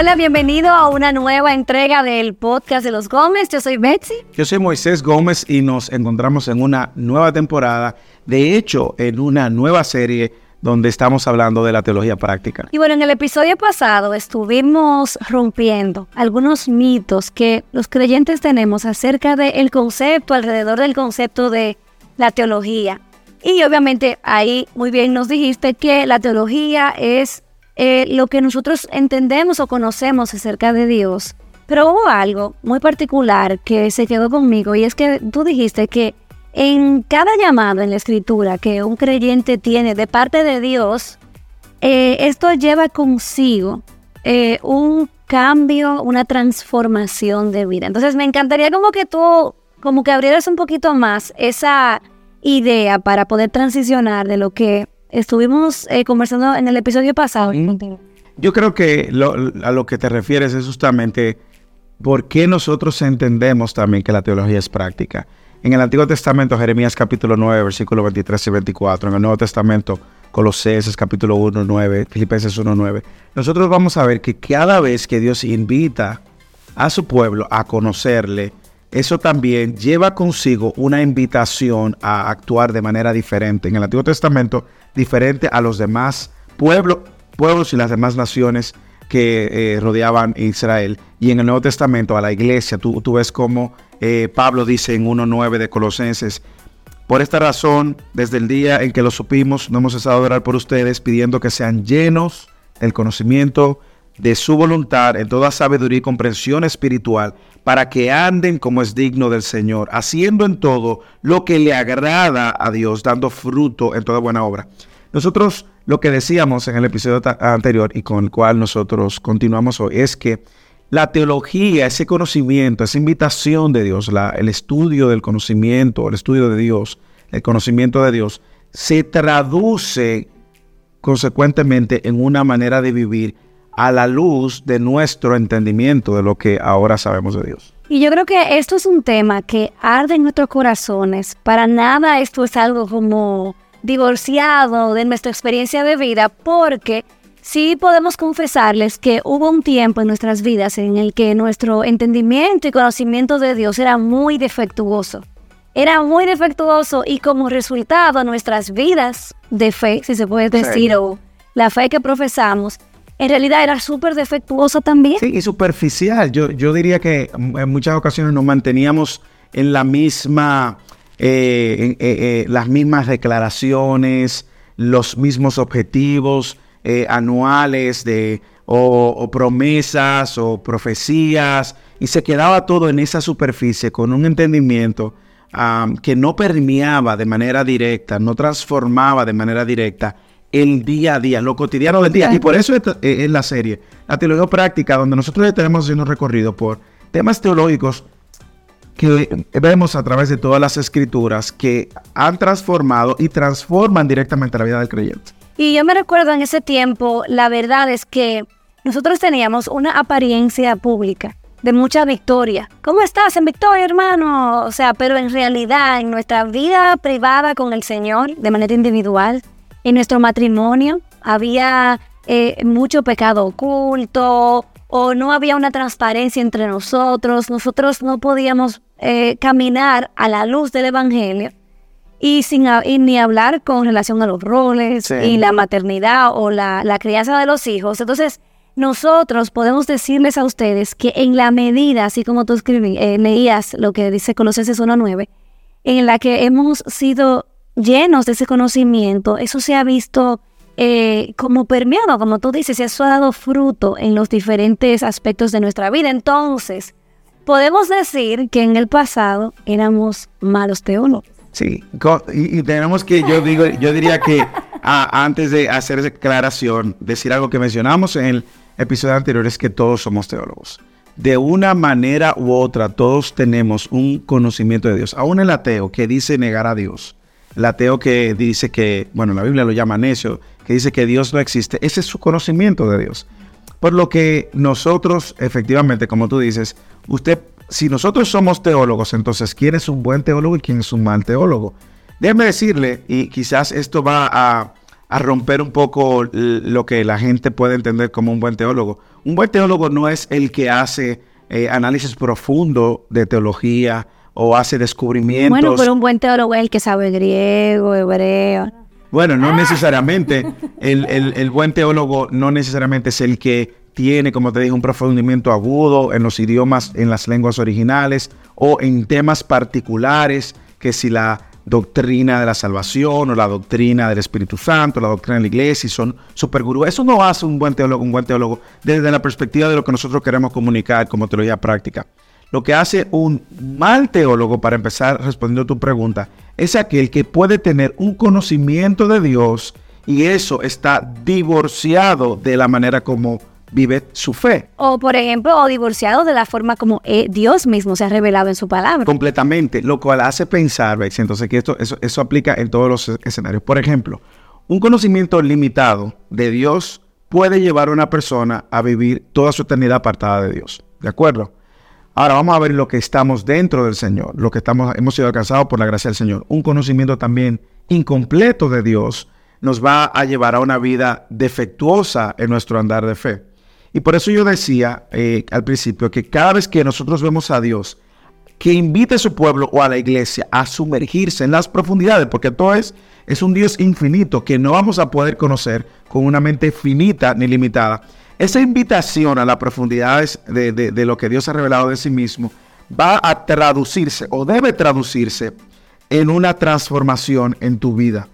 Hola, bienvenido a una nueva entrega del podcast de los Gómez. Yo soy Betsy. Yo soy Moisés Gómez y nos encontramos en una nueva temporada, de hecho, en una nueva serie donde estamos hablando de la teología práctica. Y bueno, en el episodio pasado estuvimos rompiendo algunos mitos que los creyentes tenemos acerca del concepto, alrededor del concepto de la teología. Y obviamente ahí muy bien nos dijiste que la teología es eh, lo que nosotros entendemos o conocemos acerca de Dios. Pero hubo algo muy particular que se quedó conmigo y es que tú dijiste que en cada llamado en la escritura que un creyente tiene de parte de Dios, eh, esto lleva consigo eh, un cambio, una transformación de vida. Entonces me encantaría como que tú, como que abrieras un poquito más esa idea para poder transicionar de lo que estuvimos eh, conversando en el episodio pasado. Yo creo que a lo que te refieres es justamente por qué nosotros entendemos también que la teología es práctica. En el Antiguo Testamento, Jeremías capítulo 9, versículos 23 y 24. En el Nuevo Testamento, Colosenses capítulo 1, 9, Filipenses 1, 9. Nosotros vamos a ver que cada vez que Dios invita a su pueblo a conocerle, eso también lleva consigo una invitación a actuar de manera diferente. En el Antiguo Testamento, diferente a los demás pueblos, pueblos y las demás naciones que eh, rodeaban Israel. Y en el Nuevo Testamento, a la iglesia, tú, tú ves cómo eh, Pablo dice en 1.9 de Colosenses, por esta razón, desde el día en que lo supimos, no hemos cesado de orar por ustedes, pidiendo que sean llenos del conocimiento de su voluntad en toda sabiduría y comprensión espiritual, para que anden como es digno del Señor, haciendo en todo lo que le agrada a Dios, dando fruto en toda buena obra. Nosotros lo que decíamos en el episodio anterior y con el cual nosotros continuamos hoy es que la teología, ese conocimiento, esa invitación de Dios, el estudio del conocimiento, el estudio de Dios, el conocimiento de Dios, se traduce consecuentemente en una manera de vivir a la luz de nuestro entendimiento de lo que ahora sabemos de Dios. Y yo creo que esto es un tema que arde en nuestros corazones. Para nada esto es algo como divorciado de nuestra experiencia de vida, porque sí podemos confesarles que hubo un tiempo en nuestras vidas en el que nuestro entendimiento y conocimiento de Dios era muy defectuoso. Era muy defectuoso y como resultado nuestras vidas de fe, si se puede decir, o la fe que profesamos, en realidad era súper defectuosa también. Sí, y superficial. Yo, yo diría que en muchas ocasiones nos manteníamos en la misma, eh, eh, eh, las mismas declaraciones, los mismos objetivos, anuales de, o, promesas o profecías y se quedaba todo en esa superficie con un entendimiento que no permeaba de manera directa, no transformaba de manera directa el día a día, lo cotidiano del día. Y por eso es, es la serie, la teología práctica, donde nosotros tenemos un recorrido por temas teológicos que vemos a través de todas las escrituras que han transformado y transforman directamente la vida del creyente. Y yo me recuerdo en ese tiempo, la verdad es que nosotros teníamos una apariencia pública de mucha victoria. ¿Cómo estás en victoria, hermano? O sea, pero en realidad en nuestra vida privada con el Señor, de manera individual, en nuestro matrimonio, había eh, mucho pecado oculto o no había una transparencia entre nosotros. Nosotros no podíamos eh, caminar a la luz del Evangelio y sin ni hablar con relación a los roles y la maternidad o la, crianza de los hijos. Entonces, nosotros podemos decirles a ustedes que en la medida, así como tú escribí, eh, leías lo que dice Colosenses 1.9, en la que hemos sido llenos de ese conocimiento, eso se ha visto eh, como permeado, como tú dices, eso ha dado fruto en los diferentes aspectos de nuestra vida. Entonces, podemos decir que en el pasado éramos malos teólogos. Sí, y, tenemos que, yo digo, yo diría que antes de hacer declaración, decir algo que mencionamos en el episodio anterior es que todos somos teólogos. De una manera u otra, todos tenemos un conocimiento de Dios. Aún el ateo que dice negar a Dios, el ateo que dice que, bueno, la Biblia lo llama necio, que dice que Dios no existe, ese es su conocimiento de Dios. Por lo que nosotros, efectivamente, como tú dices, usted si nosotros somos teólogos, entonces, ¿quién es un buen teólogo y quién es un mal teólogo? Déjeme decirle, y quizás esto va a, romper un poco lo que la gente puede entender como un buen teólogo. Un buen teólogo no es el que hace eh, análisis profundo de teología o hace descubrimientos. Bueno, pero un buen teólogo es el que sabe griego, hebreo. Bueno, no necesariamente. El, el- el buen teólogo no necesariamente es el que tiene, como te dije, un profundimiento agudo en los idiomas, en las lenguas originales o en temas particulares, que si la doctrina de la salvación o la doctrina del Espíritu Santo, la doctrina de la iglesia, y son supergurús. Eso no hace un buen teólogo, un buen teólogo desde la perspectiva de lo que nosotros queremos comunicar como teología práctica. Lo que hace un mal teólogo, para empezar respondiendo a tu pregunta, es aquel que puede tener un conocimiento de Dios y eso está divorciado de la manera como vive su fe. O, por ejemplo, o divorciado de la forma como Dios mismo se ha revelado en su palabra. Completamente, lo cual hace pensar, ¿ves? entonces que esto, eso, eso aplica en todos los escenarios. Por ejemplo, un conocimiento limitado de Dios puede llevar a una persona a vivir toda su eternidad apartada de Dios. ¿De acuerdo? Ahora vamos a ver lo que estamos dentro del Señor, lo que estamos, hemos sido alcanzados por la gracia del Señor. Un conocimiento también incompleto de Dios nos va a llevar a una vida defectuosa en nuestro andar de fe. Y por eso yo decía eh, al principio que cada vez que nosotros vemos a Dios, que invite a su pueblo o a la iglesia a sumergirse en las profundidades, porque todo es, es un Dios infinito que no vamos a poder conocer con una mente finita ni limitada. Esa invitación a las profundidades de, de- lo que Dios ha revelado de sí mismo va a traducirse o debe traducirse en una transformación en tu vida.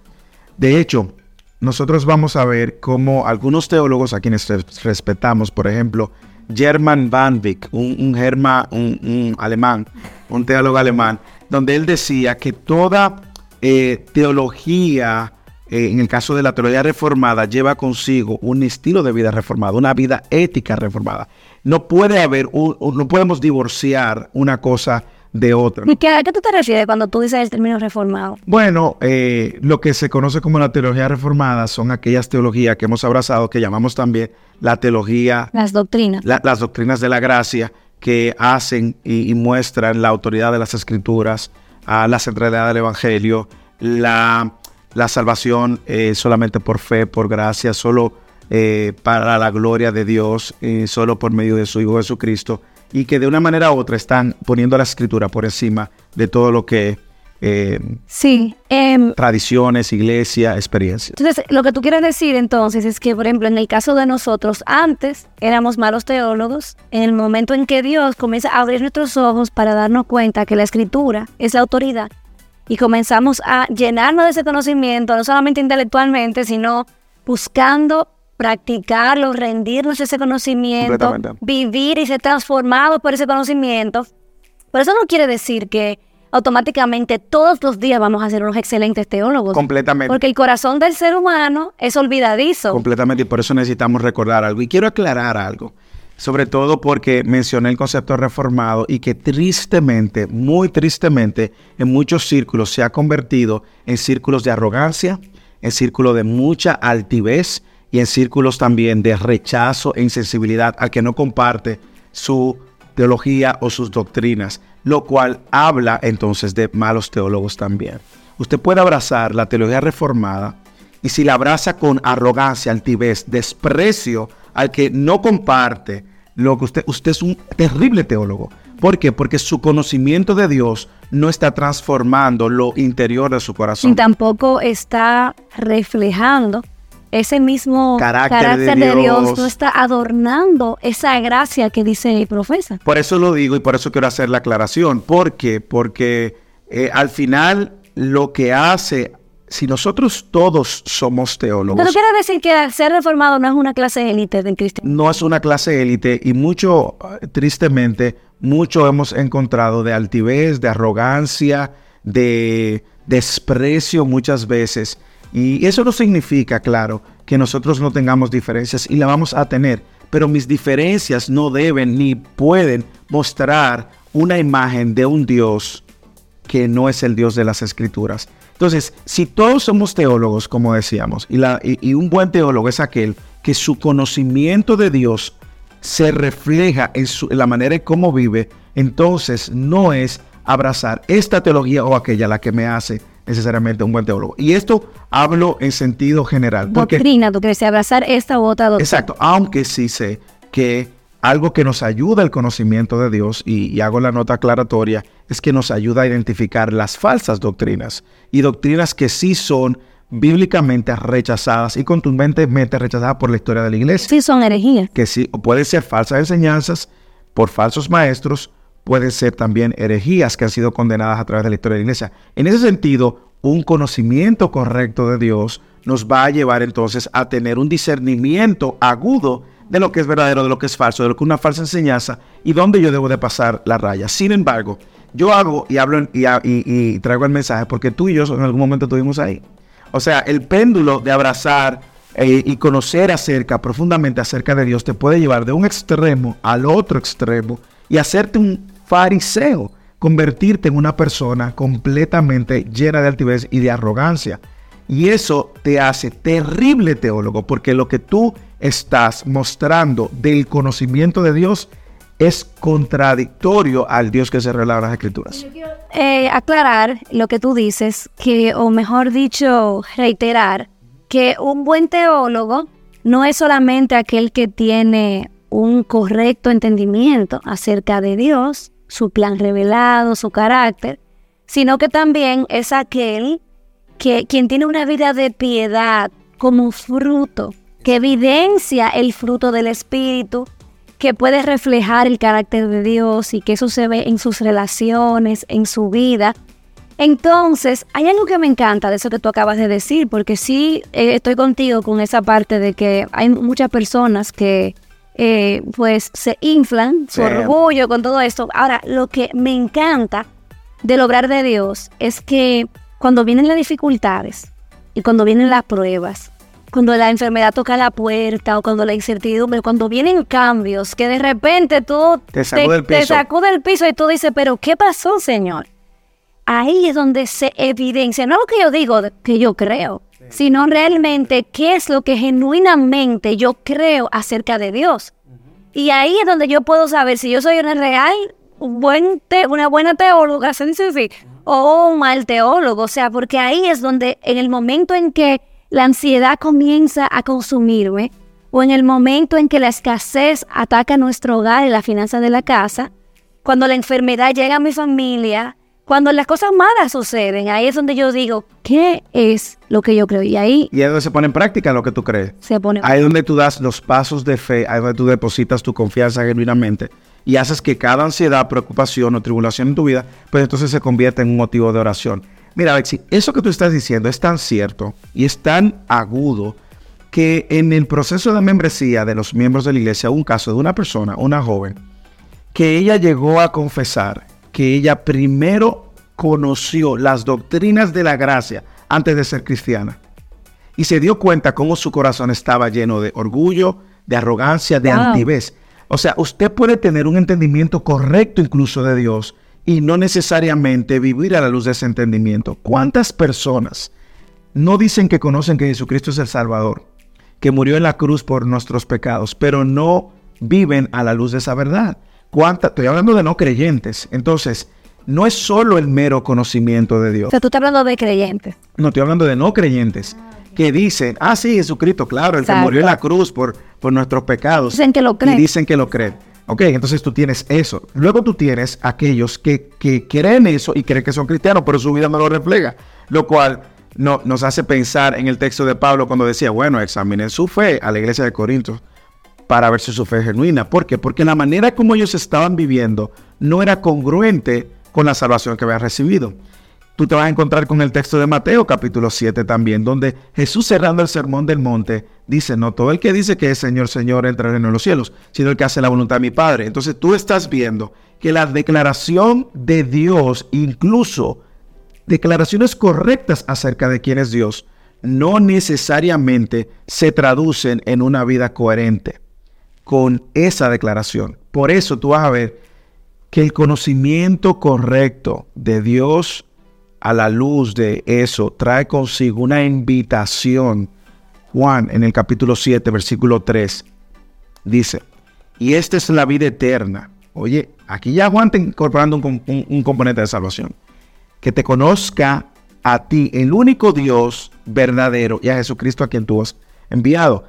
De hecho, nosotros vamos a ver cómo algunos teólogos a quienes res- respetamos, por ejemplo, German Van Wyck, un, un- un alemán, un teólogo alemán, donde él decía que toda eh, teología, eh, en el caso de la teología reformada, lleva consigo un estilo de vida reformado, una vida ética reformada. No puede haber, un- no podemos divorciar una cosa de otra. ¿Y qué, ¿A qué tú te refieres cuando tú dices el término reformado? Bueno, eh, lo que se conoce como la teología reformada son aquellas teologías que hemos abrazado, que llamamos también la teología, Las doctrinas. la- las doctrinas de la gracia, que hacen y, y muestran la autoridad de las escrituras, a la centralidad del evangelio, la, la salvación eh, solamente por fe, por gracia, solo eh, para la gloria de Dios, eh, solo por medio de su Hijo Jesucristo, y que de una manera u otra están poniendo la escritura por encima de todo lo que eh, Sí. em, tradiciones, iglesia, experiencias. Entonces, lo que tú quieres decir entonces es que, por ejemplo, en el caso de nosotros, antes éramos malos teólogos, en el momento en que Dios comienza a abrir nuestros ojos para darnos cuenta que la escritura es la autoridad y comenzamos a llenarnos de ese conocimiento, no solamente intelectualmente, sino buscando practicarlo, rendirnos ese conocimiento, vivir y ser transformados por ese conocimiento. Pero eso no quiere decir que automáticamente todos los días vamos a ser unos excelentes teólogos. Completamente. Porque el corazón del ser humano es olvidadizo. Completamente, y por eso necesitamos recordar algo. Y quiero aclarar algo, sobre todo porque mencioné el concepto reformado y que tristemente, muy tristemente, en muchos círculos se ha convertido en círculos de arrogancia, en círculos de mucha altivez y en círculos también de rechazo e insensibilidad al que no comparte su teología o sus doctrinas, lo cual habla entonces de malos teólogos también. Usted puede abrazar la teología reformada y si la abraza con arrogancia, altivez, desprecio al que no comparte lo que usted, usted es un terrible teólogo. ¿Por qué? Porque su conocimiento de Dios no está transformando lo interior de su Y corazón. tampoco está reflejando ese mismo Carácter carácter, de de, Dios. Dios. no está adornando esa gracia que dice y profesa. Por eso lo digo y por eso quiero hacer la aclaración. ¿Por qué? Porque eh, al final lo que hace, si nosotros todos somos teólogos, Pero quiere decir que ser reformado no es una clase élite del cristianismo. no es una clase élite y mucho, eh, tristemente, mucho hemos encontrado de altivez, de arrogancia, de desprecio muchas veces. Y eso no significa, claro, que nosotros no tengamos diferencias y la vamos a tener, pero mis diferencias no deben ni pueden mostrar una imagen de un Dios que no es el Dios de las Escrituras. Entonces, si todos somos teólogos, como decíamos, y, la- y- y un buen teólogo es aquel que su conocimiento de Dios se refleja en, su- en la manera en cómo vive, entonces no es abrazar esta teología o aquella la que me hace necesariamente un buen teólogo. Y esto hablo en sentido general. Porque, Doctrina, tú quieres abrazar esta u otra doctrina. Exacto, aunque sí sé que algo que nos ayuda al conocimiento de Dios, y, hago la nota aclaratoria, es que nos ayuda a identificar las falsas doctrinas y doctrinas que sí son bíblicamente rechazadas y contundentemente rechazadas por la historia de la iglesia. Sí son herejías. Que sí, pueden ser falsas enseñanzas por falsos maestros, pueden ser también herejías que han sido condenadas a través de la historia de la iglesia. En ese sentido, un conocimiento correcto de Dios nos va a llevar entonces a tener un discernimiento agudo de lo que es verdadero, de lo que es falso, de lo que es una falsa enseñanza y dónde yo debo de pasar la raya. Sin embargo, yo hago y hablo y, traigo el mensaje porque tú y yo en algún momento estuvimos ahí. O sea, el péndulo de abrazar eh, y conocer acerca, profundamente acerca de Dios, te puede llevar de un extremo al otro extremo y hacerte un fariseo, convertirte en una persona completamente llena de altivez y de arrogancia. Y eso te hace terrible teólogo, porque lo que tú estás mostrando del conocimiento de Dios es contradictorio al Dios que se revela en las Escrituras. Eh, aclarar lo que tú dices, que, o mejor dicho, reiterar, que un buen teólogo no es solamente aquel que tiene un correcto entendimiento acerca de Dios, su plan revelado, su carácter, sino que también es aquel que quien tiene una vida de piedad como fruto que evidencia el fruto del Espíritu, que puede reflejar el carácter de Dios y que eso se ve en sus relaciones, en su vida. Entonces, hay algo que me encanta de eso que tú acabas de decir, porque sí eh, estoy contigo con esa parte de que hay muchas personas que eh, pues se inflan su orgullo con todo esto. Ahora, lo que me encanta del obrar de Dios es que cuando vienen las dificultades y cuando vienen las pruebas, cuando la enfermedad toca la puerta o cuando la incertidumbre, cuando vienen cambios que de repente tú te, sacude, el piso. y tú dices, pero ¿qué pasó, Señor? Ahí es donde se evidencia, no lo que yo digo, que yo creo, sino realmente qué es lo que genuinamente yo creo acerca de Dios. Y ahí es donde yo puedo saber si yo soy una real, un buen una buena teóloga, se dice así, o un mal teólogo, o sea, porque ahí es donde en el momento en que la ansiedad comienza a consumirme o en el momento en que la escasez ataca nuestro hogar y la finanza de la casa, cuando la enfermedad llega a mi familia, cuando las cosas malas suceden, ahí es donde yo digo, ¿qué es lo que yo creo? Y ahí... Y es donde se pone en práctica lo que tú crees. Se pone Ahí es donde tú das los pasos de fe, ahí es donde tú depositas tu confianza genuinamente y haces que cada ansiedad, preocupación o tribulación en tu vida, pues entonces se convierta en un motivo de oración. Mira, Alexi, eso que tú estás diciendo es tan cierto y es tan agudo que en el proceso de membresía de los miembros de la iglesia hubo un caso de una persona, una joven, que ella llegó a confesar que ella primero conoció las doctrinas de la gracia antes de ser cristiana. Y se dio cuenta cómo su corazón estaba lleno de orgullo, de arrogancia, de altivez. O sea, usted puede tener un entendimiento correcto incluso de Dios, y no necesariamente vivir a la luz de ese entendimiento. ¿Cuántas personas no dicen que conocen que Jesucristo es el Salvador, que murió en la cruz por nuestros pecados, pero no viven a la luz de esa verdad? ¿Cuántas? Estoy hablando de no creyentes. Entonces, no es solo el mero conocimiento de Dios. O sea, tú estás hablando de creyentes. No, estoy hablando de no creyentes. Que dicen, ah, sí, Jesucristo, claro, el que murió en la cruz por, por nuestros pecados. Dicen que lo creen. Y dicen que lo creen. Ok, entonces tú tienes eso. Luego tú tienes aquellos que, que creen eso y creen que son cristianos, pero su vida no lo refleja. Lo cual no, nos hace pensar en el texto de Pablo cuando decía, bueno, examinen su fe a la iglesia de Corinto para ver si su fe es genuina. ¿Por qué? Porque la manera como ellos estaban viviendo no era congruente con la salvación que habían recibido tú te vas a encontrar con el texto de Mateo capítulo 7 también, donde Jesús cerrando el sermón del monte dice, no todo el que dice que es Señor, Señor entra en los cielos, sino el que hace la voluntad de mi Padre. Entonces tú estás viendo que la declaración de Dios, incluso declaraciones correctas acerca de quién es Dios, no necesariamente se traducen en una vida coherente con esa declaración. Por eso tú vas a ver que el conocimiento correcto de Dios a la luz de eso, trae consigo una invitación. Juan en el capítulo 7, versículo 3, dice, y esta es la vida eterna. Oye, aquí ya Juan está incorporando un, componente de salvación. Que te conozca a ti, el único Dios verdadero, y a Jesucristo a quien tú has enviado.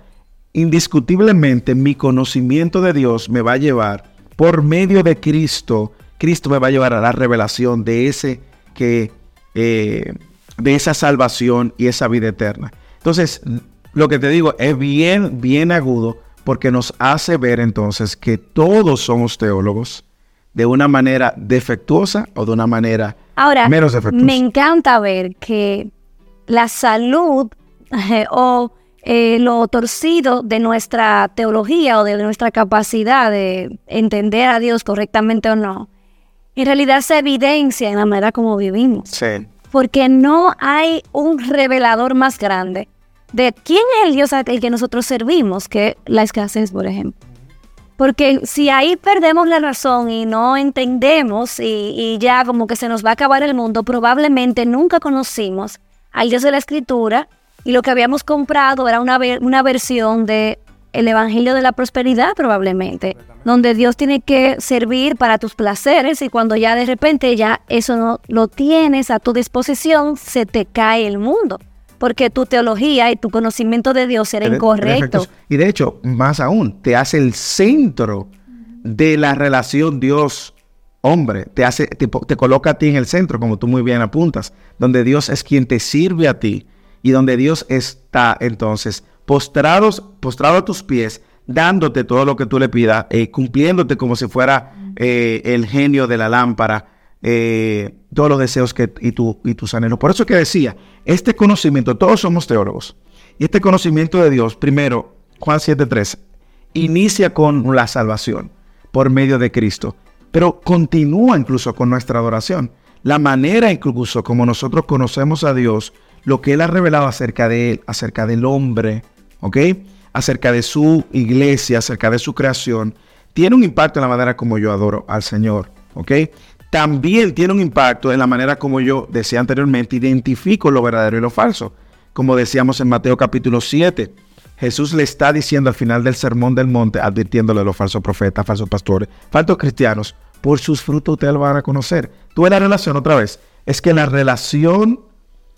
indiscutiblemente mi conocimiento de Dios me va a llevar por medio de Cristo. Cristo me va a llevar a la revelación de ese que eh, de esa salvación y esa vida eterna. Entonces, lo que te digo es bien, bien agudo porque nos hace ver entonces que todos somos teólogos de una manera defectuosa o de una manera Ahora, menos defectuosa. Me encanta ver que la salud o eh, lo torcido de nuestra teología o de nuestra capacidad de entender a Dios correctamente o no, en realidad se evidencia en la manera como vivimos. Sí. Porque no hay un revelador más grande de quién es el Dios al que nosotros servimos que la escasez, por ejemplo. Porque si ahí perdemos la razón y no entendemos y, ya como que se nos va a acabar el mundo, probablemente nunca conocimos al Dios de la Escritura y lo que habíamos comprado era una, una versión de el Evangelio de la Prosperidad probablemente, donde Dios tiene que servir para tus placeres y cuando ya de repente ya eso no lo tienes a tu disposición, se te cae el mundo porque tu teología y tu conocimiento de Dios era incorrecto. Y de hecho, más aún, te hace el centro de la relación Dios-hombre. Te, hace, te, coloca a ti en el centro, como tú muy bien apuntas, donde Dios es quien te sirve a ti y donde Dios está entonces postrados, postrado a tus pies, dándote todo lo que tú le pidas, eh, cumpliéndote como si fuera eh, el genio de la lámpara eh, todos los deseos que, y, tu, y tus anhelos. Por eso que decía, este conocimiento, todos somos teólogos, y este conocimiento de Dios, primero, Juan 7.3, inicia con la salvación por medio de Cristo, pero continúa incluso con nuestra adoración. La manera incluso como nosotros conocemos a Dios, lo que Él ha revelado acerca de Él, acerca del hombre, ¿ok? Acerca de su iglesia, acerca de su creación, tiene un impacto en la manera como yo adoro al Señor, ¿ok? también tiene un impacto en la manera como yo decía anteriormente, identifico lo verdadero y lo falso. Como decíamos en Mateo capítulo 7, Jesús le está diciendo al final del sermón del monte, advirtiéndole a los falsos profetas, falsos pastores, falsos cristianos, por sus frutos ustedes lo van a conocer. Tuve la relación otra vez, es que la relación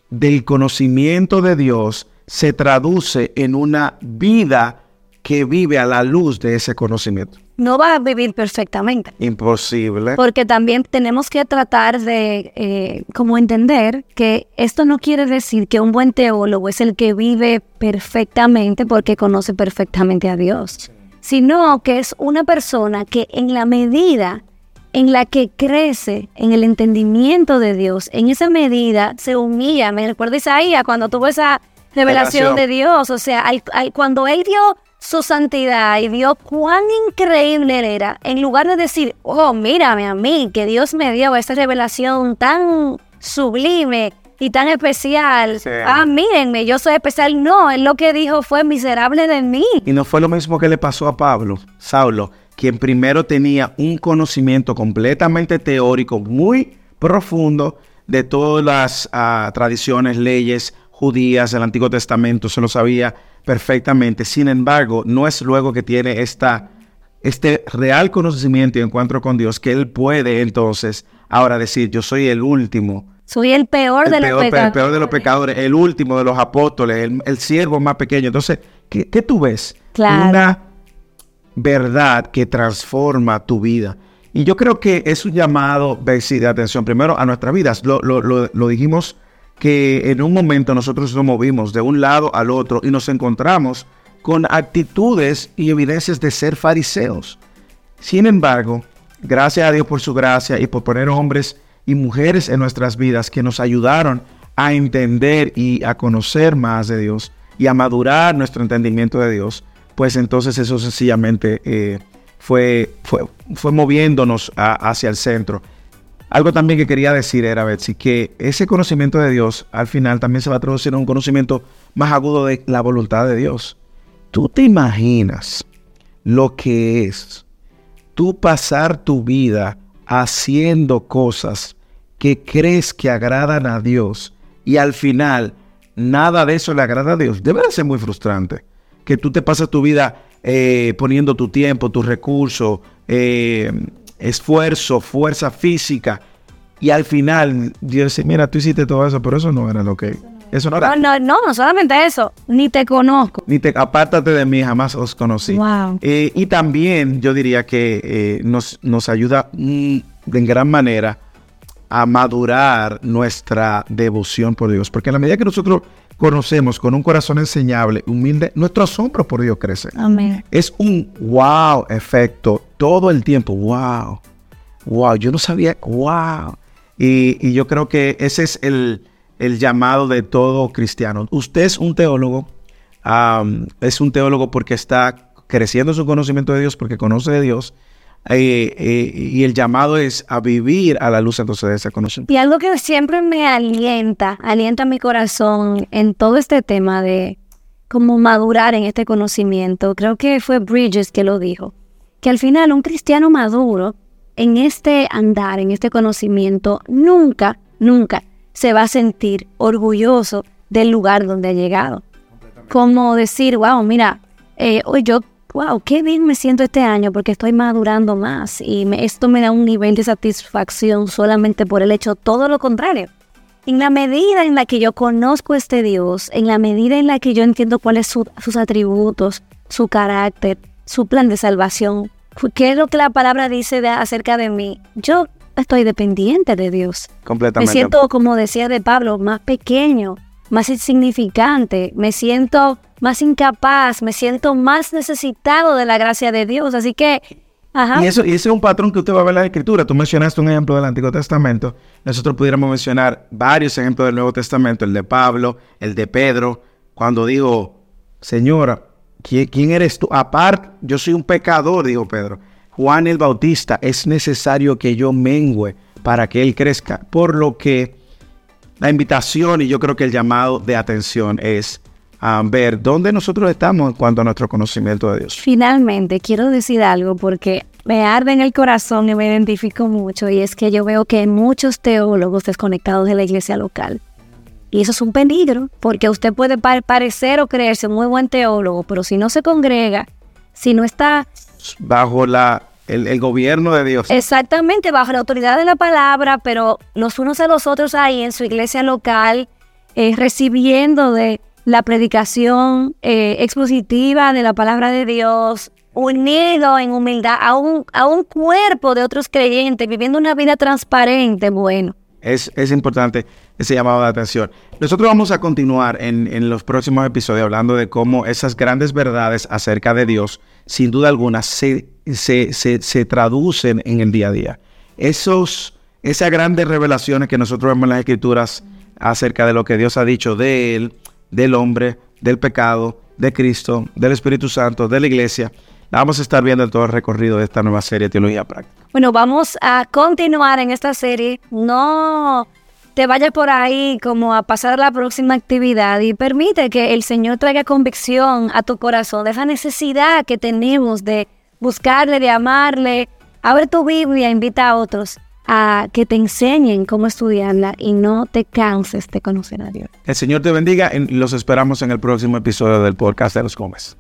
del conocimiento de Dios se traduce en una vida que vive a la luz de ese conocimiento. No va a vivir perfectamente. Imposible. Porque también tenemos que tratar de eh, como entender que esto no quiere decir que un buen teólogo es el que vive perfectamente porque conoce perfectamente a Dios, sino que es una persona que en la medida en la que crece en el entendimiento de Dios, en esa medida se humilla. Me recuerda Isaías cuando tuvo esa revelación, de Dios, o sea, cuando él dio su santidad y vio cuán increíble él era, en lugar de decir, oh, mírame a mí, que Dios me dio esta revelación tan sublime y tan especial. Ah, mírenme, yo soy especial. No, él lo que dijo fue miserable de mí. Y no fue lo mismo que le pasó a Pablo, Saulo, quien primero tenía un conocimiento completamente teórico, muy profundo de todas las ah, tradiciones, leyes judías del Antiguo Testamento, se lo sabía perfectamente. Sin embargo, no es luego que tiene esta, este real conocimiento y encuentro con Dios que él puede entonces ahora decir, yo soy el último. Soy el peor de los pecadores. El peor de los pecadores, el último de los apóstoles, el, siervo más pequeño. Entonces, ¿qué, tú ves? Una verdad que transforma tu vida. Y yo creo que es un llamado, de atención, primero a nuestras vidas. Lo, lo, lo dijimos que en un momento nosotros nos movimos de un lado al otro y nos encontramos con actitudes y evidencias de ser fariseos. Sin embargo, gracias a Dios por su gracia y por poner hombres y mujeres en nuestras vidas que nos ayudaron a entender y a conocer más de Dios y a madurar nuestro entendimiento de Dios, pues entonces eso sencillamente eh, fue, fue, fue moviéndonos hacia el centro. Algo también que quería decir era, Betsy, que ese conocimiento de Dios al final también se va a traducir en un conocimiento más agudo de la voluntad de Dios. ¿Tú te imaginas lo que es tú pasar tu vida haciendo cosas que crees que agradan a Dios y al final nada de eso le agrada a Dios? Debe ser muy frustrante que tú te pasas tu vida eh, poniendo tu tiempo, tus recursos, eh, esfuerzo, fuerza física. Y al final Dios dice, mira, tú hiciste todo eso, pero eso no era lo que... Eso no No, era. no, no, no solamente eso, ni te conozco. Ni te apártate de mí, jamás os conocí. Wow. Eh, y también yo diría que eh, nos, nos ayuda mm, de en gran manera a madurar nuestra devoción por Dios. Porque en la medida que nosotros conocemos con un corazón enseñable, humilde, nuestro asombro por Dios crece. Amén. Es un wow efecto todo el tiempo. Wow. Wow. Yo no sabía. Wow. Y, y yo creo que ese es el, el llamado de todo cristiano. Usted es un teólogo. am, es un teólogo porque está creciendo su conocimiento de Dios, porque conoce de Dios. y el llamado es a vivir a la luz entonces de ese conocimiento. Y algo que siempre me alienta, alienta mi corazón en todo este tema de cómo madurar en este conocimiento, creo que fue Bridges que lo dijo, que al final un cristiano maduro en este andar, en este conocimiento, nunca, nunca se va a sentir orgulloso del lugar donde ha llegado. Como decir, wow, mira, eh, hoy yo, wow, qué bien me siento este año porque estoy madurando más y me- esto me da un nivel de satisfacción solamente por el hecho, todo lo contrario. En la medida en la que yo conozco a este Dios, en la medida en la que yo entiendo cuáles son sus atributos, su carácter, su plan de salvación, qué es lo que la palabra dice de- acerca de mí, yo estoy dependiente de Dios. Me Completamente. siento, como decía de Pablo, más pequeño, más insignificante, me siento más incapaz, me siento más necesitado de la gracia de Dios. Así que, ajá, Y eso, y ese es un patrón que usted va a ver en la escritura. Tú mencionaste un ejemplo del Antiguo Testamento. Nosotros pudiéramos mencionar varios ejemplos del Nuevo Testamento. El de Pablo, el de Pedro, cuando dijo, Señora, ¿quién, eres tú? Aparte, yo soy un pecador, dijo Pedro. Juan el Bautista, es necesario que yo mengüe para que él crezca. Por lo que la invitación y yo creo que el llamado de atención es a ver dónde nosotros estamos en cuanto a nuestro conocimiento de Dios. finalmente quiero decir algo porque me arde en el corazón y me identifico mucho y es que yo veo que hay muchos teólogos desconectados de la iglesia local. Y eso es un peligro, porque usted puede pa- parecer o creerse un muy buen teólogo, pero si no se congrega, si no está Bajo la, el, el gobierno de Dios. Exactamente, bajo la autoridad de la palabra, pero los unos a los otros ahí en su iglesia local, eh, recibiendo de la predicación eh, expositiva de la palabra de Dios, unido en humildad a un, a un cuerpo de otros creyentes, viviendo una vida transparente, bueno. Es, es importante ese llamado de atención. Nosotros vamos a continuar en, en los próximos episodios hablando de cómo esas grandes verdades acerca de Dios, sin duda alguna, se, se, se, se traducen en el día a día. Esos, esas grandes revelaciones que nosotros vemos en las escrituras acerca de lo que Dios ha dicho de Él, del hombre, del pecado, de Cristo, del Espíritu Santo, de la iglesia, la vamos a estar viendo en todo el recorrido de esta nueva serie Teología Práctica. Bueno, vamos a continuar en esta serie. No te vayas por ahí como a pasar la próxima actividad y permite que el Señor traiga convicción a tu corazón de esa necesidad que tenemos de buscarle, de amarle. Abre tu Biblia, invita a otros a que te enseñen cómo estudiarla y no te canses de conocer a Dios. El Señor te bendiga y los esperamos en el próximo episodio del podcast de los Gómez.